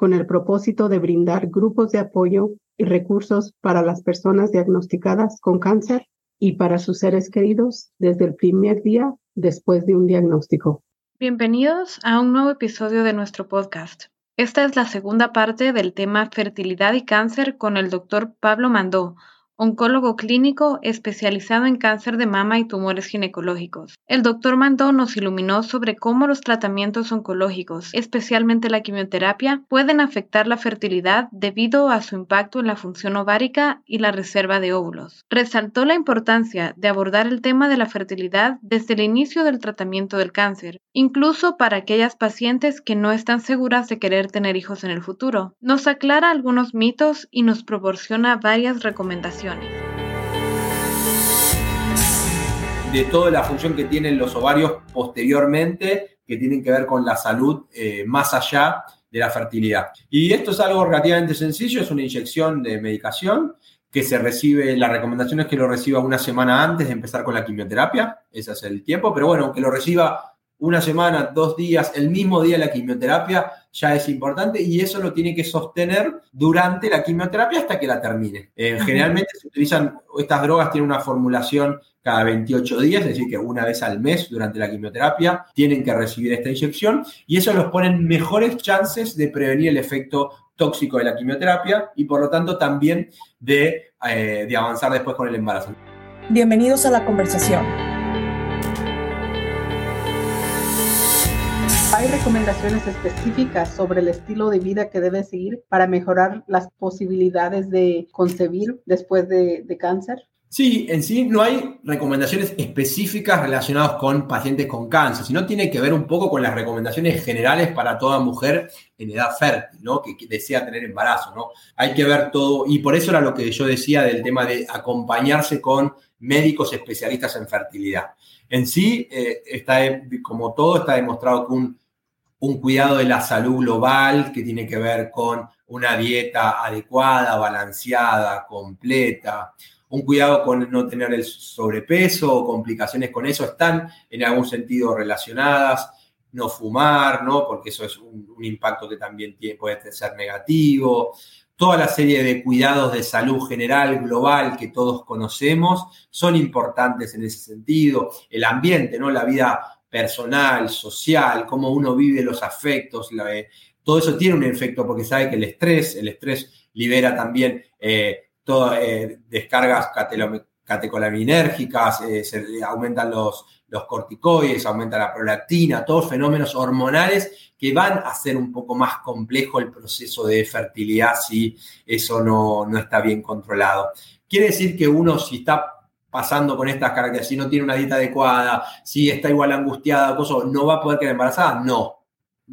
con el propósito de brindar grupos de apoyo y recursos para las personas diagnosticadas con cáncer y para sus seres queridos desde el primer día después de un diagnóstico. Bienvenidos a un nuevo episodio de nuestro podcast. Esta es la segunda parte del tema fertilidad y cáncer con el doctor Pablo Mandó, oncólogo clínico especializado en cáncer de mama y tumores ginecológicos. El doctor Mandó nos iluminó sobre cómo los tratamientos oncológicos, especialmente la quimioterapia, pueden afectar la fertilidad debido a su impacto en la función ovárica y la reserva de óvulos. Resaltó la importancia de abordar el tema de la fertilidad desde el inicio del tratamiento del cáncer, incluso para aquellas pacientes que no están seguras de querer tener hijos en el futuro. Nos aclara algunos mitos y nos proporciona varias recomendaciones. De toda la función que tienen los ovarios posteriormente, que tienen que ver con la salud eh, más allá de la fertilidad. Y esto es algo relativamente sencillo, es una inyección de medicación que se recibe, la recomendación es que lo reciba una semana antes de empezar con la quimioterapia, ese es el tiempo, pero bueno, que lo reciba una semana, dos días, el mismo día de la quimioterapia, ya es importante y eso lo tiene que sostener durante la quimioterapia hasta que la termine. Eh, generalmente se utilizan, estas drogas tienen una formulación cada 28 días, es decir, que una vez al mes durante la quimioterapia tienen que recibir esta inyección y eso los pone en mejores chances de prevenir el efecto tóxico de la quimioterapia y por lo tanto también de, eh, de avanzar después con el embarazo. Bienvenidos a la conversación. ¿Hay recomendaciones específicas sobre el estilo de vida que debe seguir para mejorar las posibilidades de concebir después de, cáncer? Sí, en sí no hay recomendaciones específicas relacionadas con pacientes con cáncer, sino tiene que ver un poco con las recomendaciones generales para toda mujer en edad fértil, ¿no? Que, desea tener embarazo, ¿no? Hay que ver todo, y por eso era lo que yo decía del tema de acompañarse con médicos especialistas en fertilidad. En sí, eh, está, como todo, está demostrado que un un cuidado de la salud global que tiene que ver con una dieta adecuada, balanceada, completa, un cuidado con no tener el sobrepeso o complicaciones con eso están en algún sentido relacionadas, no fumar, ¿no? Porque eso es un, impacto que también puede ser negativo. Toda la serie de cuidados de salud general, global, que todos conocemos, son importantes en ese sentido. El ambiente, ¿no? La vida personal, social, cómo uno vive los afectos, eh, todo eso tiene un efecto porque sabe que el estrés, el estrés libera también eh, eh, descargas catecolaminérgicas, se aumentan los, los corticoides, aumenta la prolactina, todos fenómenos hormonales que van a hacer un poco más complejo el proceso de fertilidad si eso no, no está bien controlado. Quiere decir que uno si está pasando con estas características, si no tiene una dieta adecuada, si está igual angustiada, ¿no va a poder quedar embarazada? No.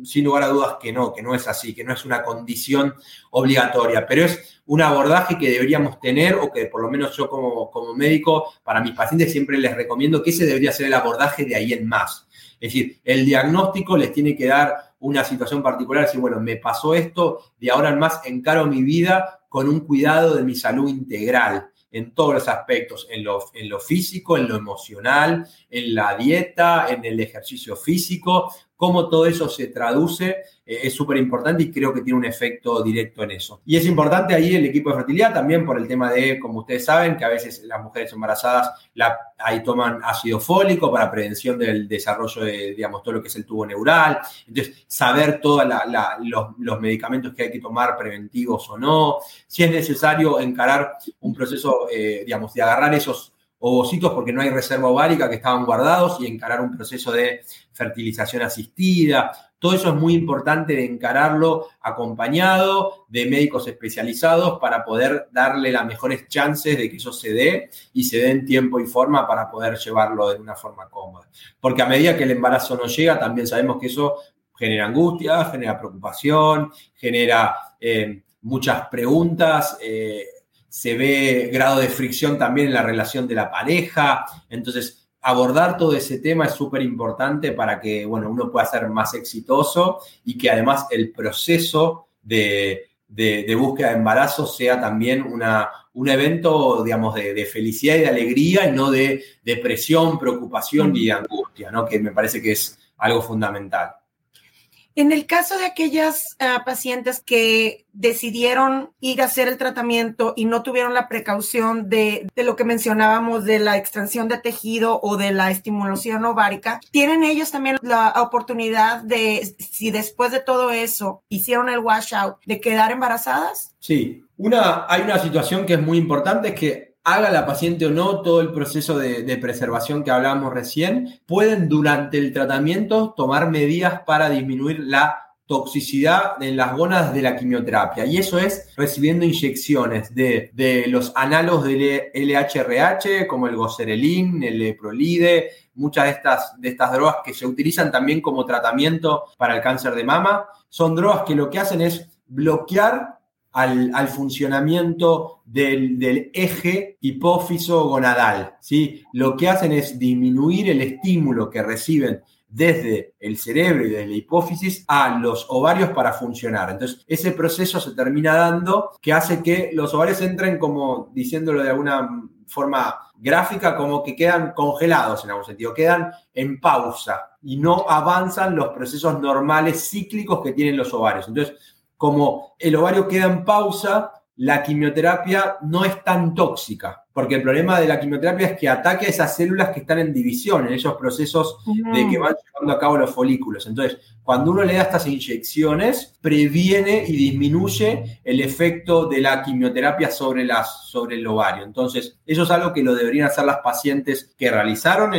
Sin lugar a dudas que no, que no es así, que no es una condición obligatoria, pero es un abordaje que deberíamos tener o que por lo menos yo como, como médico, para mis pacientes siempre les recomiendo que ese debería ser el abordaje de ahí en más. Es decir, el diagnóstico les tiene que dar una situación particular, decir, bueno, me pasó esto, de ahora en más encaro mi vida con un cuidado de mi salud integral en todos los aspectos, en lo, en lo físico, en lo emocional, en la dieta, en el ejercicio físico, cómo todo eso se traduce eh, es súper importante y creo que tiene un efecto directo en eso. Y es importante ahí el equipo de fertilidad también por el tema de, como ustedes saben, que a veces las mujeres embarazadas la, ahí toman ácido fólico para prevención del desarrollo de, digamos, todo lo que es el tubo neural. Entonces, saber todos los, medicamentos que hay que tomar preventivos o no. Si es necesario encarar un proceso, eh, digamos, de agarrar esos ovocitos porque no hay reserva ovárica que estaban guardados y encarar un proceso de fertilización asistida. Todo eso es muy importante de encararlo acompañado de médicos especializados para poder darle las mejores chances de que eso se dé y se dé en tiempo y forma para poder llevarlo de una forma cómoda. Porque a medida que el embarazo no llega, también sabemos que eso genera angustia, genera preocupación, genera eh, muchas preguntas. Eh, se ve grado de fricción también en la relación de la pareja. Entonces, abordar todo ese tema es súper importante para que, bueno, uno pueda ser más exitoso y que además el proceso de, búsqueda de embarazo sea también una, un evento, digamos, de, felicidad y de alegría y no de depresión, preocupación y angustia, ¿no? Que me parece que es algo fundamental. En el caso de aquellas ah, pacientes que decidieron ir a hacer el tratamiento y no tuvieron la precaución de, lo que mencionábamos de la extensión de tejido o de la estimulación ovárica, ¿tienen ellos también la oportunidad de, si después de todo eso hicieron el washout, de quedar embarazadas? Sí, una, hay una situación que es muy importante, es que haga la paciente o no todo el proceso de, preservación que hablábamos recién, pueden durante el tratamiento tomar medidas para disminuir la toxicidad en las gónadas de la quimioterapia. Y eso es recibiendo inyecciones de, los análogos del LHRH, como el goserelin, el leprolide, muchas de estas, de estas drogas que se utilizan también como tratamiento para el cáncer de mama. Son drogas que lo que hacen es bloquear al, funcionamiento del, eje hipófiso-gonadal. ¿sí? Lo que hacen es disminuir el estímulo que reciben desde el cerebro y desde la hipófisis a los ovarios para funcionar. Entonces, ese proceso se termina dando que hace que los ovarios entren como, diciéndolo de alguna forma gráfica, como que quedan congelados en algún sentido, quedan en pausa y no avanzan los procesos normales cíclicos que tienen los ovarios. Entonces, como el ovario queda en pausa, la quimioterapia no es tan tóxica, porque el problema de la quimioterapia es que ataque a esas células que están en división, en esos procesos de que van llevando a cabo los folículos. Entonces, cuando uno le da estas inyecciones, previene y disminuye el efecto de la quimioterapia sobre, las, sobre el ovario. Entonces, eso es algo que lo deberían hacer las pacientes que realizaron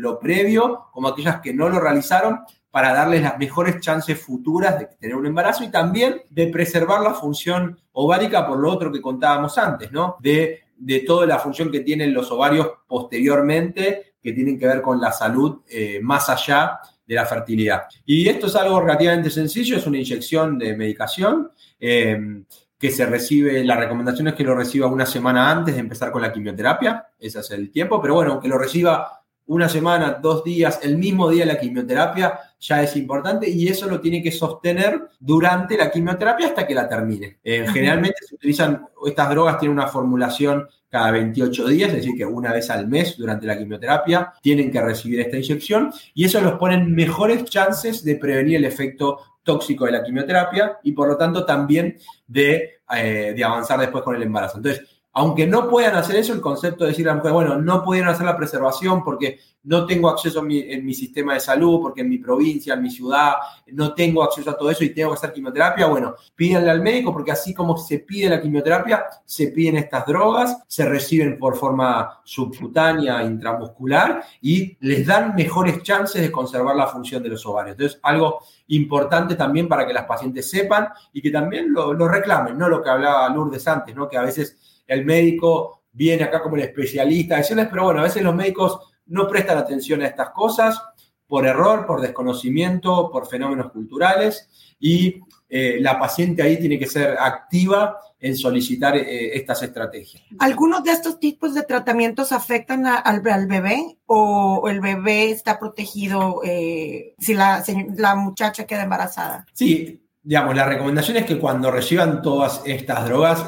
lo previo, como aquellas que no lo realizaron, para darles las mejores chances futuras de tener un embarazo y también de preservar la función ovárica por lo otro que contábamos antes, ¿no? De, de toda la función que tienen los ovarios posteriormente, que tienen que ver con la salud eh, más allá de la fertilidad. Y esto es algo relativamente sencillo, es una inyección de medicación. Eh, que se recibe, la recomendación es que lo reciba una semana antes de empezar con la quimioterapia, ese es el tiempo, pero bueno, que lo reciba una semana, dos días, el mismo día de la quimioterapia, ya es importante y eso lo tiene que sostener durante la quimioterapia hasta que la termine. Eh, generalmente se utilizan, estas drogas tienen una formulación cada 28 días, es decir, que una vez al mes durante la quimioterapia tienen que recibir esta inyección y eso los pone en mejores chances de prevenir el efecto tóxico de la quimioterapia y por lo tanto también de, eh, de avanzar después con el embarazo. Entonces, aunque no puedan hacer eso, el concepto de decir a la mujer, bueno, no pudieron hacer la preservación porque no tengo acceso en mi, sistema de salud, porque en mi provincia, en mi ciudad, no tengo acceso a todo eso y tengo que hacer quimioterapia, bueno, pídanle al médico porque así como se pide la quimioterapia, se piden estas drogas, se reciben por forma subcutánea, intramuscular y les dan mejores chances de conservar la función de los ovarios. Entonces, algo importante también para que las pacientes sepan y que también lo, lo reclamen, ¿no? Lo que hablaba Lourdes antes, ¿no? Que a veces el médico viene acá como el especialista, decirles, pero bueno, a veces los médicos no prestan atención a estas cosas por error, por desconocimiento, por fenómenos culturales y eh, la paciente ahí tiene que ser activa en solicitar eh, estas estrategias. ¿Algunos de estos tipos de tratamientos afectan al, bebé o el bebé está protegido eh, si la, la muchacha queda embarazada? Sí, digamos, la recomendación es que cuando reciban todas estas drogas,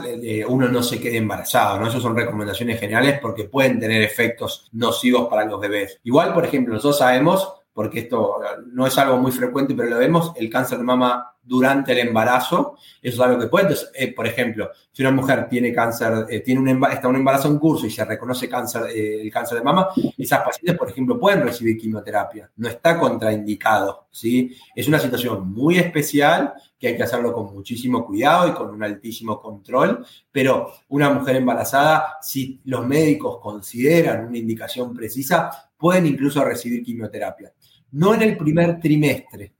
uno no se quede embarazado, ¿no? Esas son recomendaciones generales porque pueden tener efectos nocivos para los bebés. Igual, por ejemplo, nosotros sabemos, porque esto no es algo muy frecuente, pero lo vemos, el cáncer de mama durante el embarazo, eso es algo que puede. Eh, por ejemplo, si una mujer tiene cáncer, eh, tiene un está un embarazo en curso y se reconoce eh, el cáncer de mama, esas pacientes, por ejemplo, pueden recibir quimioterapia. No está contraindicado, ¿sí? Es una situación muy especial que hay que hacerlo con muchísimo cuidado y con un altísimo control, pero una mujer embarazada, si los médicos consideran una indicación precisa, pueden incluso recibir quimioterapia. No en el primer trimestre,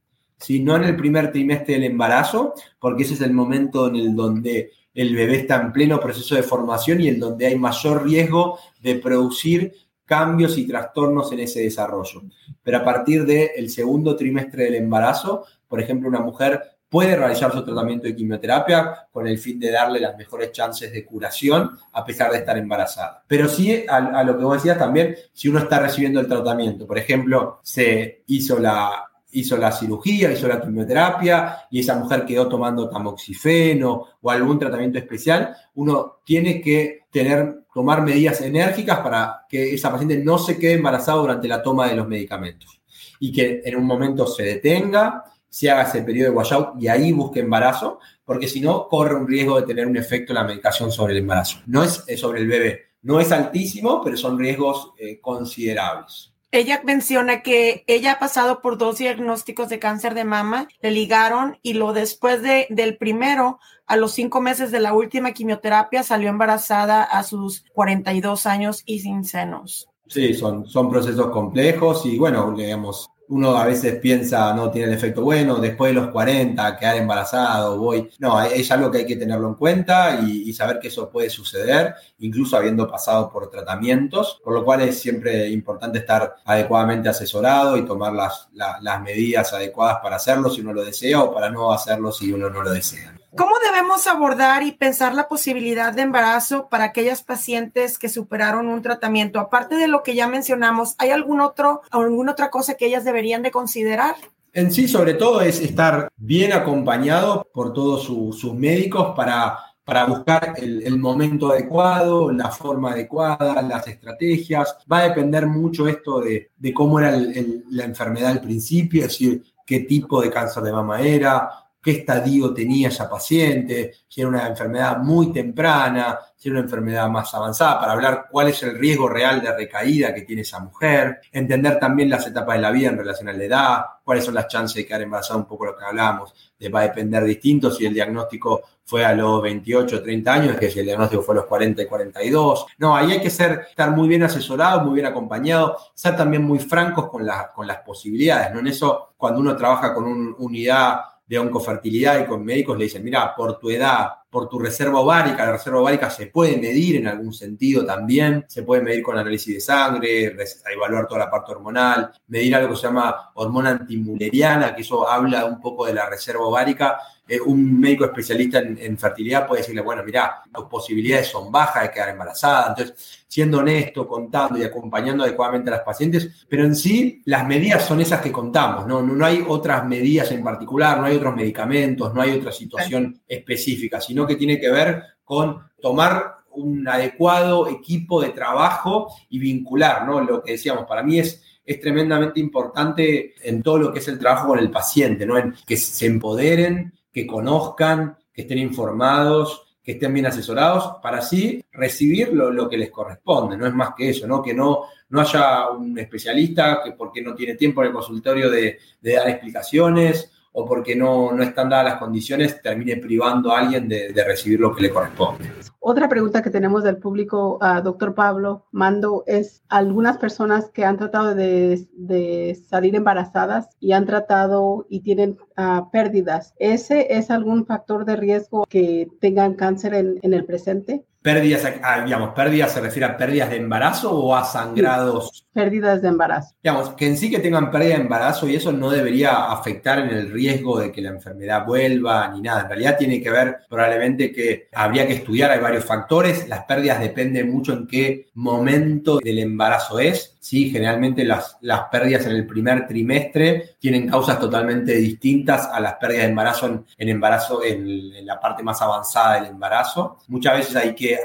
no en el primer trimestre del embarazo, porque ese es el momento en el donde el bebé está en pleno proceso de formación y en donde hay mayor riesgo de producir cambios y trastornos en ese desarrollo. Pero a partir del segundo trimestre del embarazo, por ejemplo, una mujer puede realizar su tratamiento de quimioterapia con el fin de darle las mejores chances de curación a pesar de estar embarazada. Pero sí, a, lo que vos decías también, si uno está recibiendo el tratamiento, por ejemplo, se hizo la, hizo la cirugía, hizo la quimioterapia y esa mujer quedó tomando tamoxifeno o algún tratamiento especial, uno tiene que tener, tomar medidas enérgicas para que esa paciente no se quede embarazada durante la toma de los medicamentos y que en un momento se detenga, se haga ese periodo de washout y ahí busque embarazo, porque si no, corre un riesgo de tener un efecto la medicación sobre el embarazo. No es sobre el bebé, no es altísimo, pero son riesgos eh, considerables. Ella menciona que ella ha pasado por dos diagnósticos de cáncer de mama, le ligaron y lo después de, del primero, a los cinco meses de la última quimioterapia, salió embarazada a sus 42 años y sin senos. Sí, son, son procesos complejos y bueno, digamos, uno a veces piensa, no tiene el efecto bueno, después de los 40, quedar embarazado, voy. No, es algo que hay que tenerlo en cuenta y, saber que eso puede suceder, incluso habiendo pasado por tratamientos, por lo cual es siempre importante estar adecuadamente asesorado y tomar las, las medidas adecuadas para hacerlo si uno lo desea o para no hacerlo si uno no lo desea. ¿Cómo debemos abordar y pensar la posibilidad de embarazo para aquellas pacientes que superaron un tratamiento? Aparte de lo que ya mencionamos, ¿hay algún otro, alguna otra cosa que ellas deberían de considerar? En sí, sobre todo, es estar bien acompañado por todos sus médicos para, para buscar el, momento adecuado, la forma adecuada, las estrategias. Va a depender mucho esto de, cómo era la enfermedad al principio, es decir, qué tipo de cáncer de mama era, qué estadio tenía esa paciente, si era una enfermedad muy temprana, si era una enfermedad más avanzada, para hablar cuál es el riesgo real de recaída que tiene esa mujer, entender también las etapas de la vida en relación a la edad, cuáles son las chances de quedar embarazada, un poco lo que hablamos, de, va a depender distinto si el diagnóstico fue a los 28 o 30 años, que si el diagnóstico fue a los 40 y 42. No, ahí hay que ser, estar muy bien asesorado, muy bien acompañado, ser también muy francos con, con las posibilidades, ¿no? En eso, cuando uno trabaja con una unidad de oncofertilidad y con médicos le dicen, mira, por tu edad, por tu reserva ovárica, la reserva ovárica se puede medir en algún sentido también, se puede medir con análisis de sangre, evaluar toda la parte hormonal, medir algo que se llama hormona antimuleriana, que eso habla un poco de la reserva ovárica eh, un médico especialista en, fertilidad puede decirle, bueno, mira, tus posibilidades son bajas de quedar embarazada. Entonces, siendo honesto, contando y acompañando adecuadamente a las pacientes, pero en sí las medidas son esas que contamos, ¿no? No, hay otras medidas en particular, no hay otros medicamentos, no hay otra situación específica, sino que tiene que ver con tomar un adecuado equipo de trabajo y vincular, ¿no? Lo que decíamos, para mí es es tremendamente importante en todo lo que es el trabajo con el paciente, ¿no? En que se empoderen, que conozcan, que estén informados, que estén bien asesorados, para así recibir lo, que les corresponde. No es más que eso, ¿no? Que no, no haya un especialista que porque no tiene tiempo en el consultorio de, de dar explicaciones o porque no, no están dadas las condiciones, termine privando a alguien de, recibir lo que le corresponde. Otra pregunta que tenemos del público, doctor Pablo Mando, es algunas personas que han tratado de, salir embarazadas y han tratado y tienen ah, pérdidas. ¿Ese es algún factor de riesgo que tengan cáncer en, en el presente? Pérdidas, digamos, pérdidas se refiere a pérdidas de embarazo o a sangrados. Pérdidas de embarazo. Digamos, que en sí que tengan pérdida de embarazo y eso no debería afectar en el riesgo de que la enfermedad vuelva ni nada. En realidad tiene que ver probablemente que habría que estudiar, hay varios factores. Las pérdidas dependen mucho en qué momento del embarazo es. Sí, generalmente las, las pérdidas en el primer trimestre tienen causas totalmente distintas a las pérdidas de embarazo en, embarazo en la parte más avanzada del embarazo. Muchas veces hay que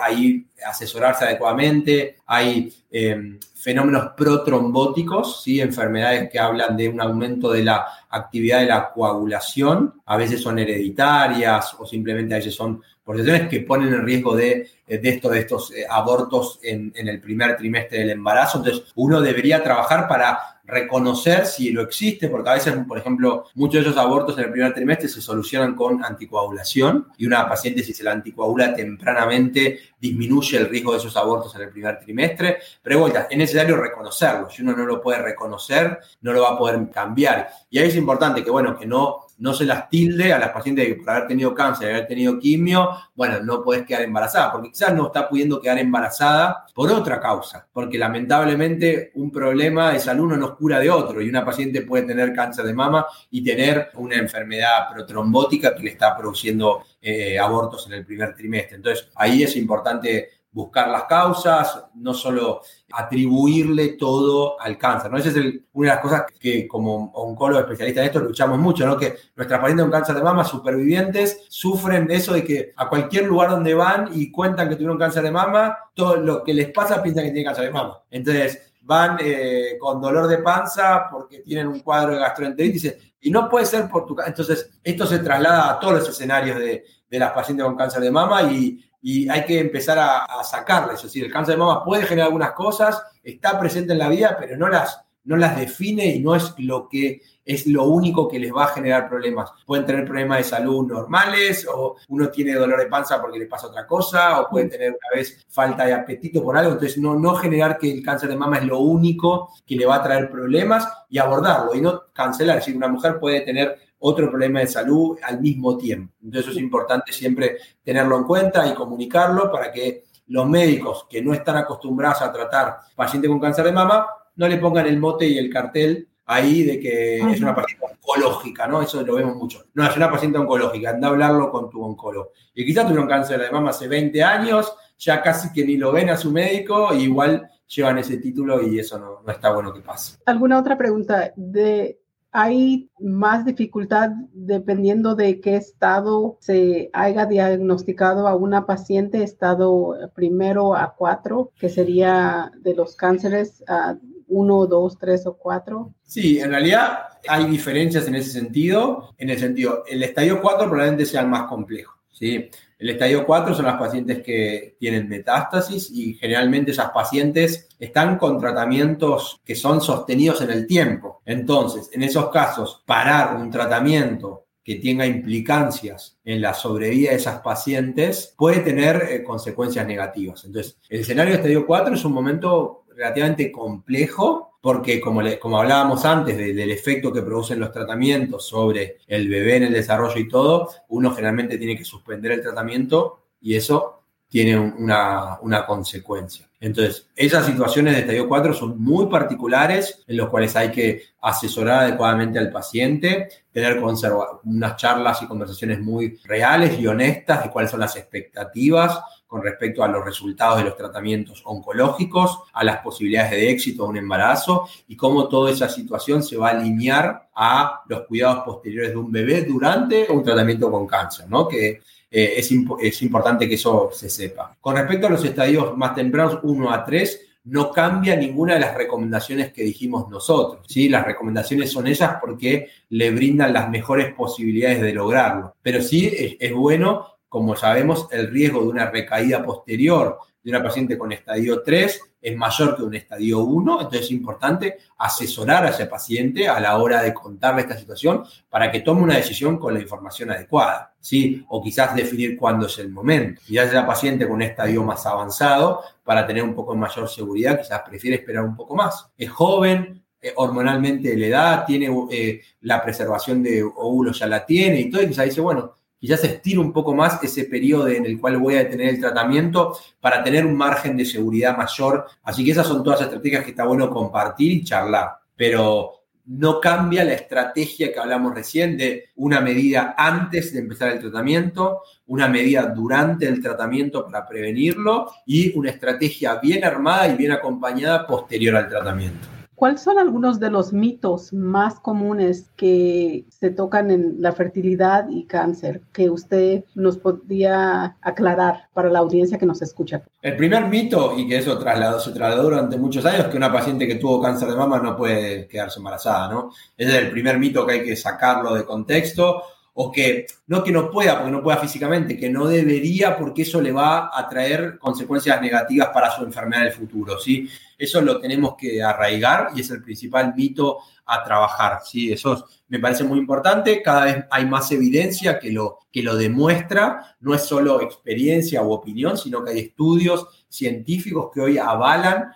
asesorarse adecuadamente. Hay em, fenómenos protrombóticos, ¿sí? enfermedades que hablan de un aumento de la actividad de la coagulación. A veces son hereditarias o simplemente a veces son por situaciones que ponen en riesgo de, de, esto, de estos eh, abortos en, en el primer trimestre del embarazo. Entonces, uno debería trabajar para reconocer si lo existe, porque a veces, por ejemplo, muchos de esos abortos en el primer trimestre se solucionan con anticoagulación y una paciente si se la anticoagula tempranamente disminuye el riesgo de esos abortos en el primer trimestre, pero vuelta, es necesario reconocerlo, si uno no lo puede reconocer, no lo va a poder cambiar. Y ahí es importante que, bueno, que no no se las tilde a las pacientes que por haber tenido cáncer, haber tenido quimio, bueno, no podés quedar embarazada, porque quizás no está pudiendo quedar embarazada por otra causa, porque lamentablemente un problema de salud no nos cura de otro y una paciente puede tener cáncer de mama y tener una enfermedad protrombótica que le está produciendo eh, abortos en el primer trimestre. Entonces, ahí es importante buscar las causas, no solo atribuirle todo al cáncer. ¿no? Esa es una de las cosas que como oncólogo especialista en esto luchamos mucho, ¿no? que nuestras pacientes con cáncer de mama supervivientes sufren de eso de que a cualquier lugar donde van y cuentan que tuvieron cáncer de mama, todo lo que les pasa piensan que tienen cáncer de mama. Entonces van eh, con dolor de panza porque tienen un cuadro de gastroenteritis y no puede ser por tu... Entonces esto se traslada a todos los escenarios de, de las pacientes con cáncer de mama y y hay que empezar a, sacarla. Es decir, el cáncer de mama puede generar algunas cosas, está presente en la vida, pero no las, no las define y no es lo que es lo único que les va a generar problemas. Pueden tener problemas de salud normales o uno tiene dolor de panza porque le pasa otra cosa o pueden tener una vez falta de apetito por algo. Entonces, no, no generar que el cáncer de mama es lo único que le va a traer problemas y abordarlo y no cancelar. Es decir, una mujer puede tener otro problema de salud al mismo tiempo. Entonces es importante siempre tenerlo en cuenta y comunicarlo para que los médicos que no están acostumbrados a tratar pacientes con cáncer de mama no le pongan el mote y el cartel ahí de que es una paciente oncológica, ¿no? Eso lo vemos mucho. No, es una paciente oncológica, anda a hablarlo con tu oncólogo. Y quizás tuvieron cáncer de mama hace 20 años, ya casi que ni lo ven a su médico, y igual llevan ese título y eso no, no está bueno que pase. ¿Alguna otra pregunta? De hay más dificultad dependiendo de qué estado se haya diagnosticado a una paciente, estado primero a cuatro, que sería de los cánceres a uno, dos, tres o cuatro. Sí, en realidad hay diferencias en ese sentido. En el sentido, el estadio 4 probablemente sea el más complejo. ¿sí? El estadio 4 son las pacientes que tienen metástasis y generalmente esas pacientes están con tratamientos que son sostenidos en el tiempo. Entonces, en esos casos, parar un tratamiento que tenga implicancias en la sobrevida de esas pacientes puede tener eh, consecuencias negativas. Entonces, el escenario de estadio 4 es un momento relativamente complejo porque como, como hablábamos antes del efecto que producen los tratamientos sobre el bebé en el desarrollo y todo, uno generalmente tiene que suspender el tratamiento y eso tiene una, una consecuencia. Entonces, esas situaciones de estadio 4 son muy particulares en los cuales hay que asesorar adecuadamente al paciente, tener unas charlas y conversaciones muy reales y honestas de cuáles son las expectativas con respecto a los resultados de los tratamientos oncológicos, a las posibilidades de éxito de un embarazo y cómo toda esa situación se va a alinear a los cuidados posteriores de un bebé durante un tratamiento con cáncer, ¿no? Que eh, es, es importante que eso se sepa. Con respecto a los estadios más tempranos, 1 a 3, no cambia ninguna de las recomendaciones que dijimos nosotros. ¿sí? Las recomendaciones son esas porque le brindan las mejores posibilidades de lograrlo. Pero sí es, es bueno como sabemos, el riesgo de una recaída posterior de una paciente con estadio 3 es mayor que un estadio 1, entonces es importante asesorar a ese paciente a la hora de contarle esta situación para que tome una decisión con la información adecuada, ¿sí? O quizás definir cuándo es el momento. Quizás la paciente con un estadio más avanzado, para tener un poco mayor seguridad, quizás prefiere esperar un poco más. Es joven, eh, hormonalmente le da, tiene eh, la preservación de óvulos ya la tiene y todo, y quizás dice, bueno, quizás estiro un poco más ese periodo en el cual voy a detener el tratamiento para tener un margen de seguridad mayor. Así que esas son todas estrategias que está bueno compartir y charlar. Pero no cambia la estrategia que hablamos recién de una medida antes de empezar el tratamiento, una medida durante el tratamiento para prevenirlo y una estrategia bien armada y bien acompañada posterior al tratamiento. ¿Cuáles son algunos de los mitos más comunes que se tocan en la fertilidad y cáncer que usted nos podría aclarar para la audiencia que nos escucha? El primer mito, y que eso trasladó, se trasladó durante muchos años, que una paciente que tuvo cáncer de mama no puede quedarse embarazada, ¿no? Ese es el primer mito que hay que sacarlo de contexto o que no que no pueda, porque no pueda físicamente, que no debería porque eso le va a traer consecuencias negativas para su enfermedad del futuro, ¿sí? Eso lo tenemos que arraigar y es el principal mito a trabajar, ¿sí? Eso me parece muy importante, cada vez hay más evidencia que lo, que lo demuestra, no es solo experiencia u opinión, sino que hay estudios científicos que hoy avalan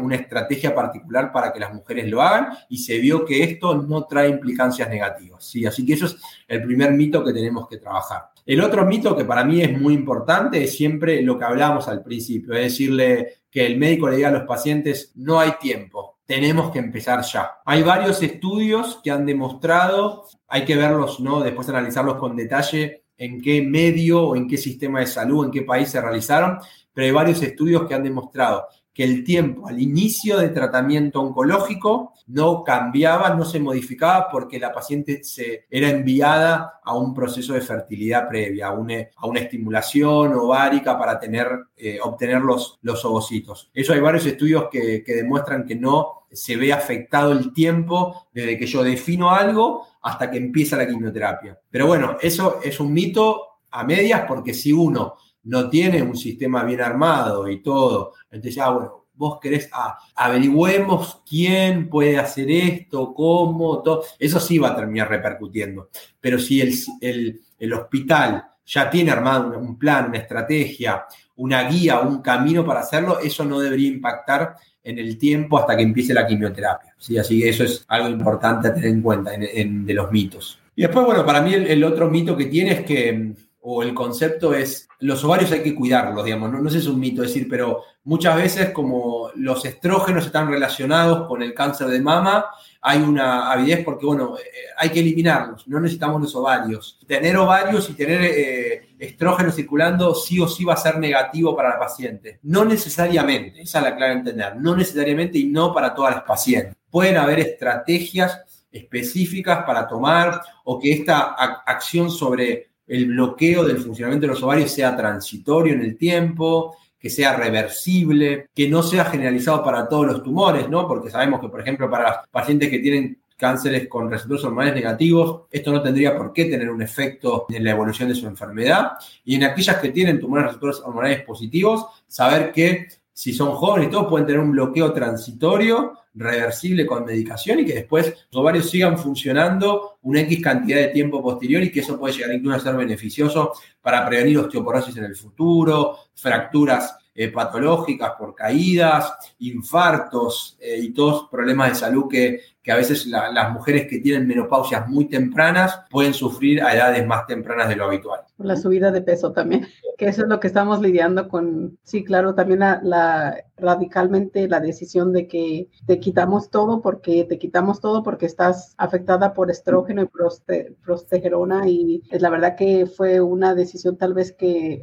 una estrategia particular para que las mujeres lo hagan y se vio que esto no trae implicancias negativas. ¿sí? Así que eso es el primer mito que tenemos que trabajar. El otro mito que para mí es muy importante es siempre lo que hablábamos al principio, es decirle que el médico le diga a los pacientes, no hay tiempo, tenemos que empezar ya. Hay varios estudios que han demostrado, hay que verlos, ¿no? Después analizarlos con detalle en qué medio o en qué sistema de salud, en qué país se realizaron, pero hay varios estudios que han demostrado que el tiempo al inicio del tratamiento oncológico no cambiaba, no se modificaba porque la paciente se, era enviada a un proceso de fertilidad previa, a una, a una estimulación ovárica para tener, eh, obtener los, los ovocitos. Eso hay varios estudios que, que demuestran que no se ve afectado el tiempo desde que yo defino algo hasta que empieza la quimioterapia. Pero bueno, eso es un mito a medias porque si uno no tiene un sistema bien armado y todo. Entonces, ah, bueno, vos querés, ah, averigüemos quién puede hacer esto, cómo, todo. Eso sí va a terminar repercutiendo. Pero si el, el, hospital ya tiene armado un plan, una estrategia, una guía, un camino para hacerlo, eso no debería impactar en el tiempo hasta que empiece la quimioterapia. ¿sí? Así que eso es algo importante a tener en cuenta en, de los mitos. Y después, bueno, para mí el, otro mito que tiene es que o el concepto es, los ovarios hay que cuidarlos, digamos, no, no es un mito decir, pero muchas veces como los estrógenos están relacionados con el cáncer de mama, hay una avidez porque, bueno, eh, hay que eliminarlos, no necesitamos los ovarios. Tener ovarios y tener eh, estrógenos circulando sí o sí va a ser negativo para la paciente. No necesariamente, esa es la clave de entender, no necesariamente y no para todas las pacientes. Pueden haber estrategias específicas para tomar o que esta acción sobre el bloqueo del funcionamiento de los ovarios sea transitorio en el tiempo, que sea reversible, que no sea generalizado para todos los tumores, ¿no? Porque sabemos que, por ejemplo, para pacientes que tienen cánceres con receptores hormonales negativos, esto no tendría por qué tener un efecto en la evolución de su enfermedad. Y en aquellas que tienen tumores receptores hormonales positivos, saber que si son jóvenes y todos pueden tener un bloqueo transitorio reversible con medicación y que después los ovarios sigan funcionando una X cantidad de tiempo posterior y que eso puede llegar incluso a ser beneficioso para prevenir osteoporosis en el futuro, fracturas eh, patológicas por caídas, infartos eh, y todos problemas de salud que, que a veces las mujeres que tienen menopausias muy tempranas pueden sufrir a edades más tempranas de lo habitual. La subida de peso también, que eso es lo que estamos lidiando con, sí, claro, también la, radicalmente la decisión de que te quitamos todo porque te quitamos todo porque estás afectada por estrógeno y prostegerona y es la verdad que fue una decisión tal vez que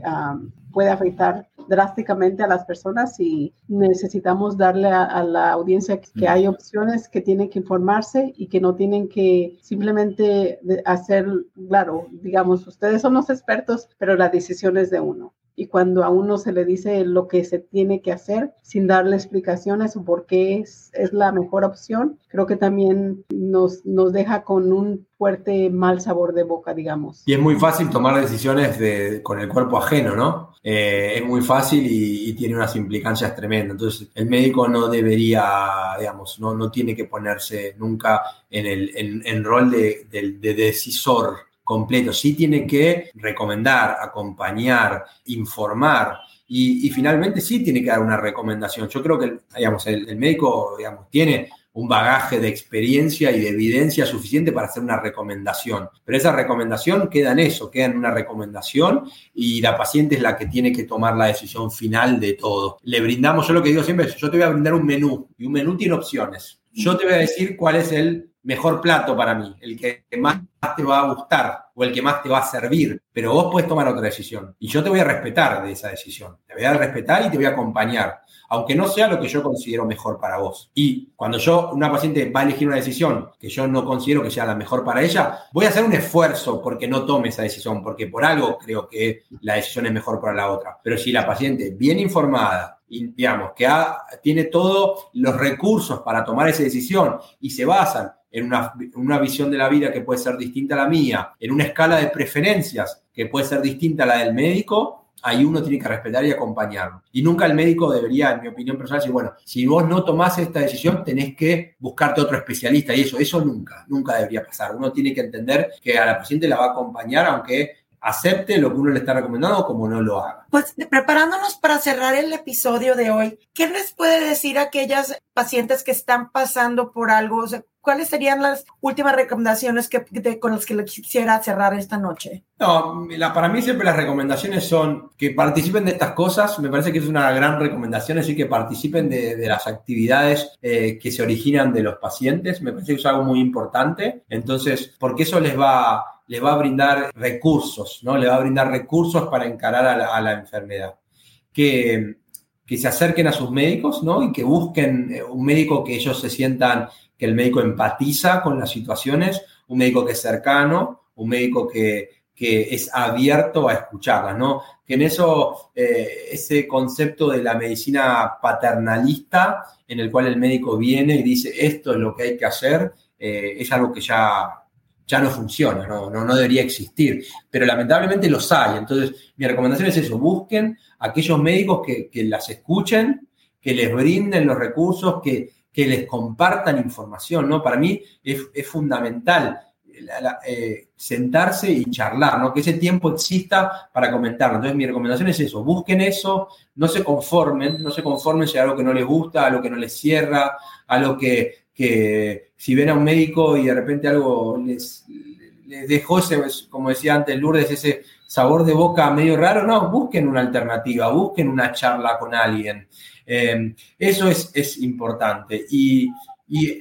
puede afectar drásticamente a las personas y necesitamos darle a, la audiencia que hay opciones que tienen que informarse y que no tienen que simplemente hacer, claro, digamos, ustedes son los expertos, pero la decisión es de uno y cuando a uno se le dice lo que se tiene que hacer sin darle explicaciones o por qué es, es la mejor opción, creo que también nos, nos deja con un fuerte mal sabor de boca, digamos. Y es muy fácil tomar decisiones de, con el cuerpo ajeno, ¿no? Eh, es muy fácil y, tiene unas implicancias tremendas. Entonces, el médico no debería, digamos, no, no tiene que ponerse nunca en el en, rol de, de decisor completo. Sí tiene que recomendar, acompañar, informar y, finalmente sí tiene que dar una recomendación. Yo creo que digamos, el, médico digamos, tiene un bagaje de experiencia y de evidencia suficiente para hacer una recomendación. Pero esa recomendación queda en eso, queda en una recomendación y la paciente es la que tiene que tomar la decisión final de todo. Le brindamos, yo lo que digo siempre es, yo te voy a brindar un menú y un menú tiene opciones. Yo te voy a decir cuál es el mejor plato para mí, el que más te va a gustar o el que más te va a servir, pero vos puedes tomar otra decisión y yo te voy a respetar de esa decisión, te voy a respetar y te voy a acompañar, aunque no sea lo que yo considero mejor para vos. Y cuando yo, una paciente va a elegir una decisión que yo no considero que sea la mejor para ella, voy a hacer un esfuerzo porque no tome esa decisión, porque por algo creo que la decisión es mejor para la otra. Pero si la paciente bien informada, digamos, que tiene todos los recursos para tomar esa decisión y se basan en una, visión de la vida que puede ser distinta a la mía, en una escala de preferencias que puede ser distinta a la del médico, ahí uno tiene que respetar y acompañarlo. Y nunca el médico debería, en mi opinión personal, decir, bueno, si vos no tomás esta decisión, tenés que buscarte otro especialista y eso, eso nunca, nunca debería pasar. Uno tiene que entender que a la paciente la va a acompañar, aunque acepte lo que uno le está recomendando como no lo haga. Pues preparándonos para cerrar el episodio de hoy, ¿qué les puede decir a aquellas pacientes que están pasando por algo? ¿Cuáles serían las últimas recomendaciones que, con las que le quisiera cerrar esta noche? No, la, para mí siempre las recomendaciones son que participen de estas cosas. Me parece que es una gran recomendación, es decir, que participen de, de las actividades eh, que se originan de los pacientes. Me parece que es algo muy importante. Entonces, porque eso les va le va a brindar recursos, ¿no? Le va a brindar recursos para encarar a la, enfermedad. Que, que, se acerquen a sus médicos, ¿no? Y que busquen eh, un médico que ellos se sientan, que el médico empatiza con las situaciones, un médico que es cercano, un médico que, es abierto a escucharlas, ¿no? Que en eso, eh, ese concepto de la medicina paternalista, en el cual el médico viene y dice, esto es lo que hay que hacer, eh, es algo que ya ya no funciona, no, no, debería existir, pero lamentablemente los hay. Entonces, mi recomendación es eso, busquen aquellos médicos que, las escuchen, que les brinden los recursos, que, que les compartan información, ¿no? Para mí es, fundamental eh, sentarse y charlar, ¿no? Que ese tiempo exista para comentarlo. Entonces, mi recomendación es eso, busquen eso, no se conformen, no se conformen si hay algo que no les gusta, a lo que no les cierra, a lo que que si ven a un médico y de repente algo les, dejó ese, como decía antes Lourdes, ese sabor de boca medio raro, no, busquen una alternativa, busquen una charla con alguien. Eh, eso es, importante. Y,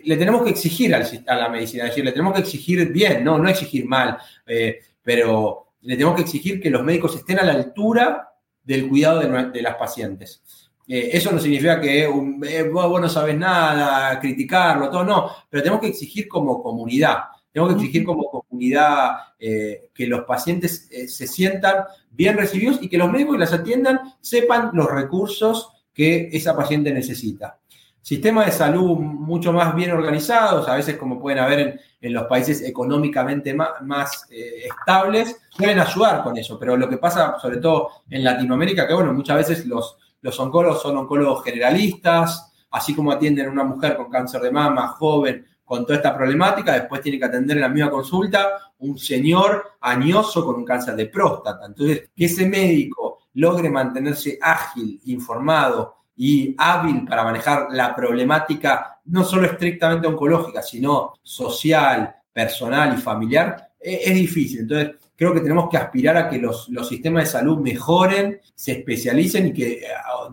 le tenemos que exigir a la medicina, es decir, le tenemos que exigir bien, no, no exigir mal, eh, pero le tenemos que exigir que los médicos estén a la altura del cuidado de las pacientes. Eh, eso no significa que eh, vos, no sabes nada, criticarlo, todo, no, pero tenemos que exigir como comunidad, tenemos que exigir como comunidad eh, que los pacientes se sientan bien recibidos y que los médicos que las atiendan sepan los recursos que esa paciente necesita. Sistemas de salud mucho más bien organizados, a veces como pueden haber en, los países económicamente más, más estables, deben ayudar con eso, pero lo que pasa sobre todo en Latinoamérica, que bueno, muchas veces los, los oncólogos son oncólogos generalistas, así como atienden a una mujer con cáncer de mama, joven, con toda esta problemática, después tiene que atender en la misma consulta un señor añoso con un cáncer de próstata. Entonces, que ese médico logre mantenerse ágil, informado y hábil para manejar la problemática no solo estrictamente oncológica, sino social, personal y familiar, es, difícil. Entonces, creo que tenemos que aspirar a que los, sistemas de salud mejoren, se especialicen y que eh,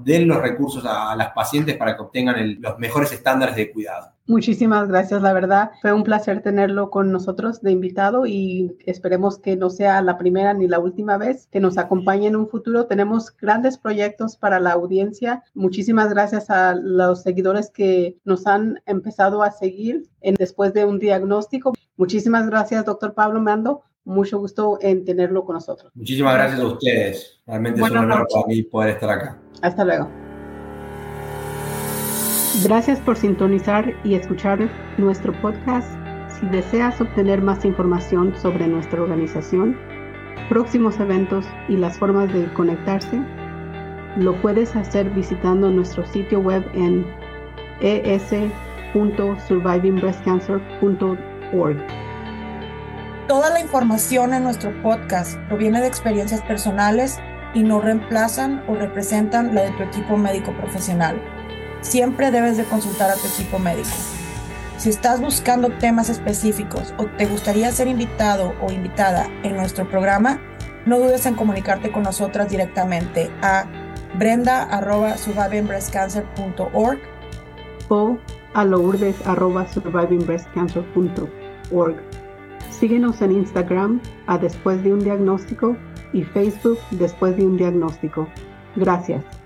den los recursos a, las pacientes para que obtengan los mejores estándares de cuidado. Muchísimas gracias, la verdad. Fue un placer tenerlo con nosotros de invitado y esperemos que no sea la primera ni la última vez que nos acompañe en un futuro. Tenemos grandes proyectos para la audiencia. Muchísimas gracias a los seguidores que nos han empezado a seguir en, después de un diagnóstico. Muchísimas gracias, doctor Pablo Mando, mucho gusto en tenerlo con nosotros. Muchísimas gracias a ustedes. Realmente es un honor para mí poder estar acá. Hasta luego. Gracias por sintonizar y escuchar nuestro podcast. Si deseas obtener más información sobre nuestra organización, próximos eventos y las formas de conectarse, lo puedes hacer visitando nuestro sitio web en es.survivingbreastcancer.org. Toda la información en nuestro podcast proviene de experiencias personales y no reemplazan o representan la de tu equipo médico profesional. Siempre debes de consultar a tu equipo médico. Si estás buscando temas específicos o te gustaría ser invitado o invitada en nuestro programa, no dudes en comunicarte con nosotras directamente a brenda.survivingbreastcancer.org o a lourdes.survivingbreastcancer.org. Síguenos en Instagram a Después de un Diagnóstico y Facebook Después de un Diagnóstico. Gracias.